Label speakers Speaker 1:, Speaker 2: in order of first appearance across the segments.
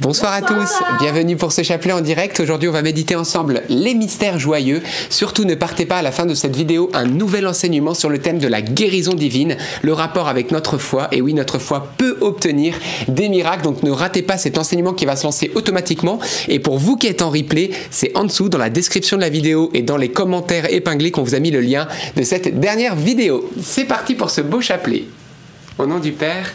Speaker 1: Bonsoir, à tous, bienvenue pour ce chapelet en direct. Aujourd'hui, on va méditer ensemble les mystères joyeux. Surtout, ne partez pas à la fin de cette vidéo un nouvel enseignement sur le thème de la guérison divine, le rapport avec notre foi. Et oui, notre foi peut obtenir des miracles, donc ne ratez pas cet enseignement qui va se lancer automatiquement. Et pour vous qui êtes en replay, c'est en dessous dans la description de la vidéo et dans les commentaires épinglés qu'on vous a mis le lien de cette dernière vidéo. C'est parti pour ce beau chapelet. Au nom du Père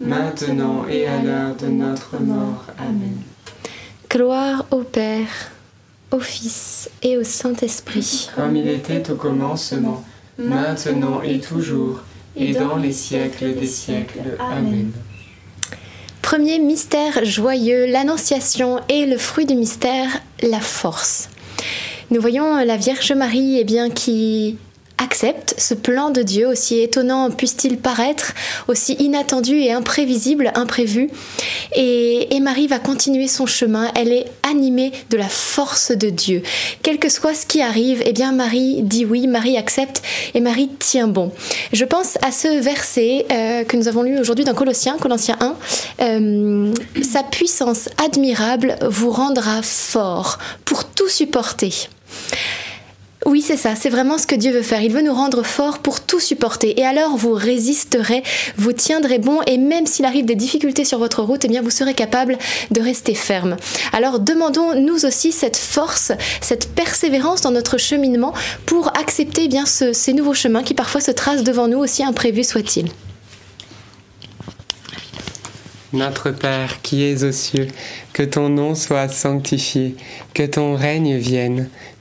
Speaker 2: maintenant et à l'heure de notre mort. Amen.
Speaker 3: Gloire au Père, au Fils et au Saint-Esprit.
Speaker 2: Comme il était au commencement maintenant et toujours, et dans les siècles des siècles. Amen.
Speaker 3: Premier mystère joyeux, l'Annonciation et le fruit du mystère, la force. Nous voyons la Vierge Marie eh bien, qui accepte ce plan de Dieu, aussi étonnant puisse-t-il paraître, aussi inattendu et imprévisible, imprévu. Et, Marie va continuer son chemin, elle est animée de la force de Dieu. Quel que soit ce qui arrive, eh bien Marie dit oui, Marie accepte et Marie tient bon. Je pense à ce verset euh, que nous avons lu aujourd'hui dans Colossiens, Colossiens 1. Euh, Sa puissance admirable vous rendra fort pour tout supporter. Oui, c'est ça, c'est vraiment ce que Dieu veut faire. Il veut nous rendre forts pour tout supporter. Et alors, vous résisterez, vous tiendrez bon, et même s'il arrive des difficultés sur votre route, eh bien, vous serez capable de rester ferme. Alors, demandons nous aussi cette force, cette persévérance dans notre cheminement pour accepter eh bien ces nouveaux chemins qui parfois se tracent devant nous, aussi imprévus soient-ils.
Speaker 1: Notre Père qui es aux cieux, que ton nom soit sanctifié, que ton règne vienne,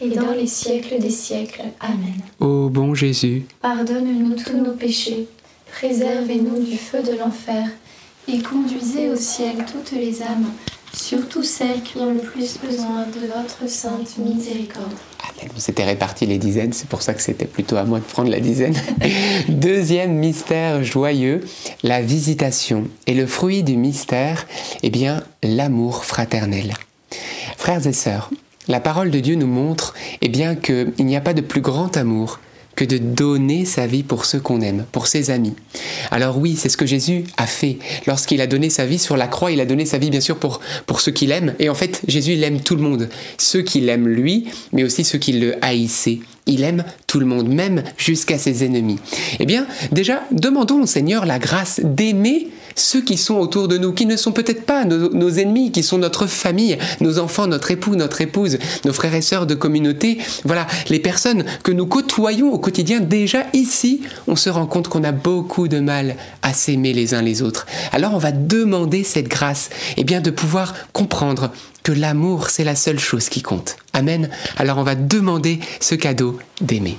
Speaker 2: et dans les siècles des siècles. Amen.
Speaker 1: Ô bon Jésus,
Speaker 2: Pardonne-nous tous nos péchés, préservez-nous du feu de l'enfer, et conduisez au ciel toutes les âmes, surtout celles qui ont le plus besoin de votre sainte miséricorde.
Speaker 1: Amen. On s'était réparti les dizaines, c'est pour ça que c'était plutôt à moi de prendre la dizaine. Deuxième mystère joyeux, la visitation. Et le fruit du mystère, eh bien, l'amour fraternel. Frères et sœurs, la parole de Dieu nous montre eh bien qu'il n'y a pas de plus grand amour que de donner sa vie pour ceux qu'on aime, pour ses amis. Alors oui, c'est ce que Jésus a fait. Lorsqu'il a donné sa vie sur la croix, il a donné sa vie bien sûr pour, pour ceux qu'il aime. Et en fait, Jésus, il aime tout le monde. Ceux qui l'aiment lui, mais aussi ceux qui le haïssaient. Il aime tout le monde, même jusqu'à ses ennemis. Eh bien, déjà, demandons au Seigneur la grâce d'aimer ceux qui sont autour de nous, qui ne sont peut-être pas nos, ennemis, qui sont notre famille, nos enfants, notre époux, notre épouse, nos frères et sœurs de communauté. Voilà, les personnes que nous côtoyons au quotidien. Déjà ici, on se rend compte qu'on a beaucoup de mal à s'aimer les uns les autres. Alors on va demander cette grâce, et bien de pouvoir comprendre que l'amour, c'est la seule chose qui compte. Amen. Alors on va demander ce cadeau d'aimer.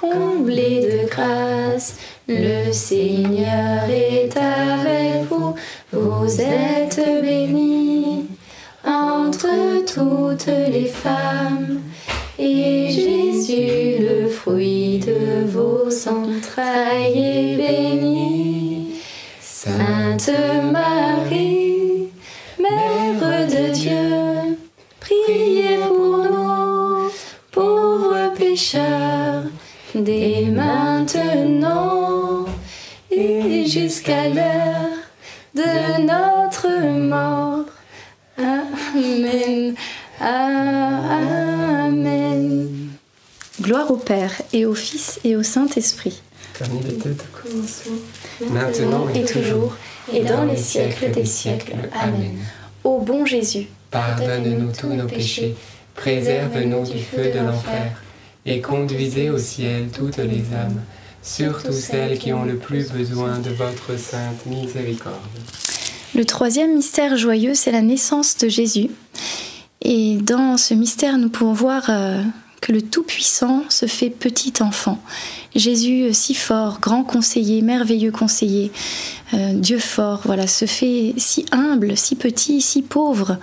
Speaker 4: comblée de grâce, le Seigneur est avec vous, vous êtes bénie entre toutes les femmes, et Jésus, le fruit de vos entrailles, est béni. Sainte jusqu'à l'heure de notre mort. Amen. Amen. Gloire au Père et au Fils et au Saint-Esprit.
Speaker 2: Comme il était
Speaker 1: au commencement,
Speaker 2: maintenant
Speaker 4: et toujours, et dans les siècles des siècles. Amen. Ô bon Jésus,
Speaker 2: Pardonne-nous tous nos péchés, préserve-nous du feu de l'enfer, et conduisez au ciel toutes les âmes, surtout celles qui ont le plus besoin de votre sainte miséricorde.
Speaker 4: Le troisième mystère joyeux, c'est la naissance de Jésus. Et dans ce mystère, nous pouvons voir euh, que le Tout-Puissant se fait petit enfant. Jésus, euh, si fort, grand conseiller, merveilleux conseiller, euh, Dieu fort, voilà, se fait si humble, si petit, si pauvre.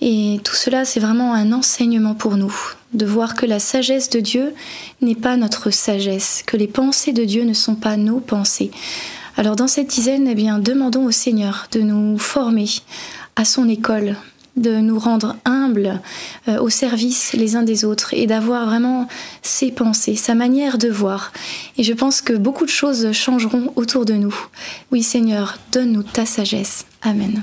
Speaker 4: Et tout cela, c'est vraiment un enseignement pour nous, de voir que la sagesse de Dieu n'est pas notre sagesse, que les pensées de Dieu ne sont pas nos pensées. Alors dans cette dizaine, eh bien, demandons au Seigneur de nous former à son école, de nous rendre humbles euh, au service les uns des autres et d'avoir vraiment ses pensées, sa manière de voir. Et je pense que beaucoup de choses changeront autour de nous. Oui Seigneur, donne-nous ta sagesse. Amen.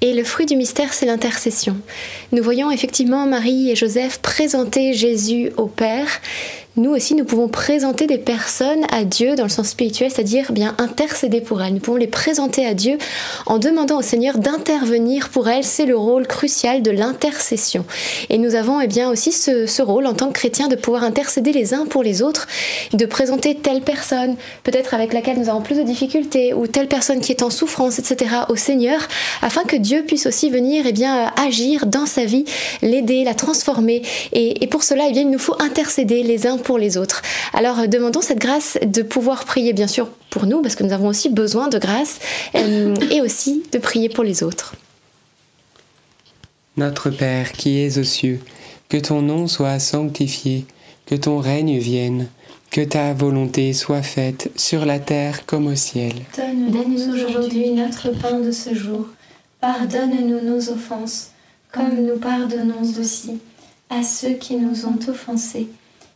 Speaker 3: Et le fruit du mystère, c'est l'intercession. Nous voyons effectivement Marie et Joseph présenter Jésus au Père. Nous aussi, nous pouvons présenter des personnes à Dieu dans le sens spirituel, c'est-à-dire bien intercéder pour elles. Nous pouvons les présenter à Dieu en demandant au Seigneur d'intervenir pour elles. C'est le rôle crucial de l'intercession. Et nous avons eh bien aussi ce, ce rôle en tant que chrétiens de pouvoir intercéder les uns pour les autres, de présenter telle personne, peut-être avec laquelle nous avons plus de difficultés, ou telle personne qui est en souffrance, etc., au Seigneur, afin que Dieu puisse aussi venir eh bien agir dans sa vie, l'aider, la transformer. Et, pour cela, eh bien, il nous faut intercéder les uns pour les autres. Alors euh, demandons cette grâce de pouvoir prier bien sûr pour nous, parce que nous avons aussi besoin de grâce, euh, et aussi de prier pour les autres.
Speaker 1: Notre Père qui es aux cieux, que ton nom soit sanctifié, que ton règne vienne, que ta volonté soit faite sur la terre comme au ciel.
Speaker 3: Donne-nous aujourd'hui notre pain de ce jour. Pardonne-nous nos offenses, comme nous pardonnons aussi à ceux qui nous ont offensés.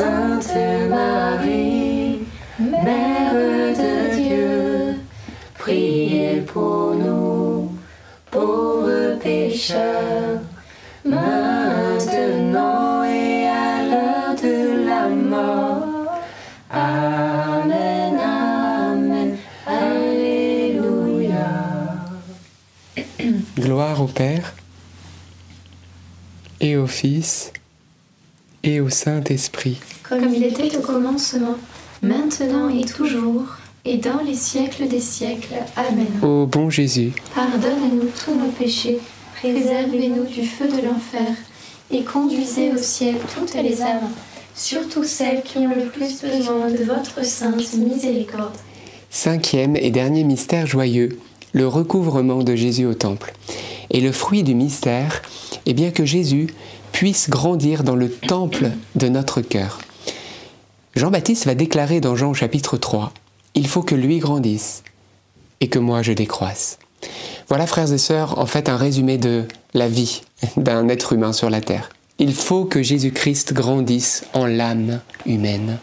Speaker 3: Sainte Marie, Mère de Dieu, priez pour nous, pauvres pécheurs, maintenant et à l'heure de la mort. Amen, Amen, Alléluia.
Speaker 1: Gloire au Père, et au Fils, et au Saint-Esprit.
Speaker 2: Comme il était au commencement, maintenant et toujours, et dans les siècles des siècles. Amen.
Speaker 1: Ô bon Jésus,
Speaker 2: Pardonne-nous tous nos péchés, préservez-nous du feu de l'enfer, et conduisez au ciel toutes les âmes, surtout celles qui ont le plus besoin de votre sainte miséricorde.
Speaker 1: cinquième et dernier mystère joyeux, le recouvrement de Jésus au temple. Et le fruit du mystère est bien que Jésus puisse grandir dans le temple de notre cœur. Jean-Baptiste va déclarer dans Jean chapitre 3, Il faut que lui grandisse et que moi je décroisse. Voilà frères et sœurs en fait un résumé de la vie d'un être humain sur la terre. Il faut que Jésus-Christ grandisse en l'âme humaine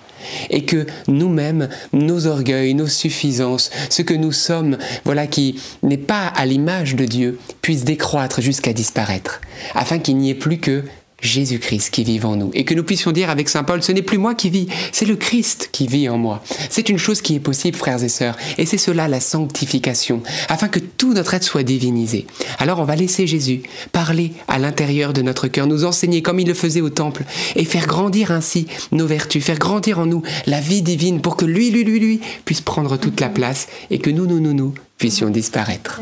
Speaker 1: et que nous-mêmes, nos orgueils, nos suffisances, ce que nous sommes, voilà qui n'est pas à l'image de Dieu, puisse décroître jusqu'à disparaître, afin qu'il n'y ait plus que Jésus-Christ qui vive en nous. Et que nous puissions dire avec Saint Paul, ce n'est plus moi qui vis, c'est le Christ qui vit en moi. C'est une chose qui est possible, frères et sœurs. Et c'est cela la sanctification, afin que tout notre être soit divinisé. Alors on va laisser Jésus parler à l'intérieur de notre cœur, nous enseigner comme il le faisait au temple, et faire grandir ainsi nos vertus, faire grandir en nous la vie divine pour que lui, lui, lui, lui puisse prendre toute la place et que nous, nous, nous, nous puissions disparaître.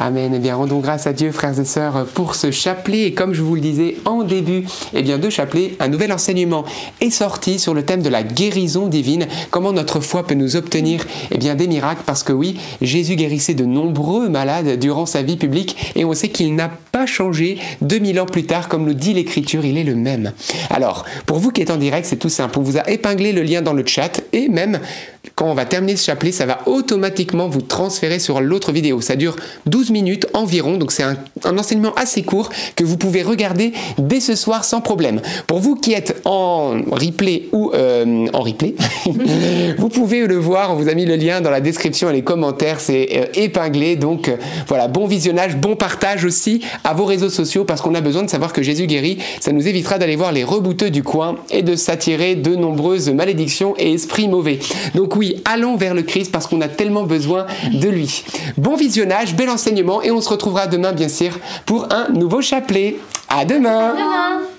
Speaker 1: Eh bien, rendons grâce à Dieu, frères et sœurs, pour ce chapelet. Et comme je vous le disais en début, eh bien, de chapelet, un nouvel enseignement est sorti sur le thème de la guérison divine. Comment notre foi peut nous obtenir, eh bien, des miracles? Parce que oui, Jésus guérissait de nombreux malades durant sa vie publique. Et on sait qu'il n'a pas changé 2000 ans plus tard, comme le dit l'Écriture, il est le même. Alors, pour vous qui êtes en direct, c'est tout simple. On vous a épinglé le lien dans le chat et même quand on va terminer ce chapelet, ça va automatiquement vous transférer sur l'autre vidéo. Ça dure 12 minutes environ, donc c'est un, enseignement assez court que vous pouvez regarder dès ce soir sans problème. Pour vous qui êtes en replay ou euh, en replay, vous pouvez le voir, on vous a mis le lien dans la description et les commentaires, c'est euh, épinglé. Donc euh, voilà, bon visionnage, bon partage aussi à vos réseaux sociaux parce qu'on a besoin de savoir que Jésus guérit. Ça nous évitera d'aller voir les rebouteux du coin et de s'attirer de nombreuses malédictions et esprits mauvais. Donc oui, allons vers le Christ parce qu'on a tellement besoin de lui. Bon visionnage, bel enseignement et on se retrouvera demain bien sûr pour un nouveau chapelet. À demain.
Speaker 3: demain.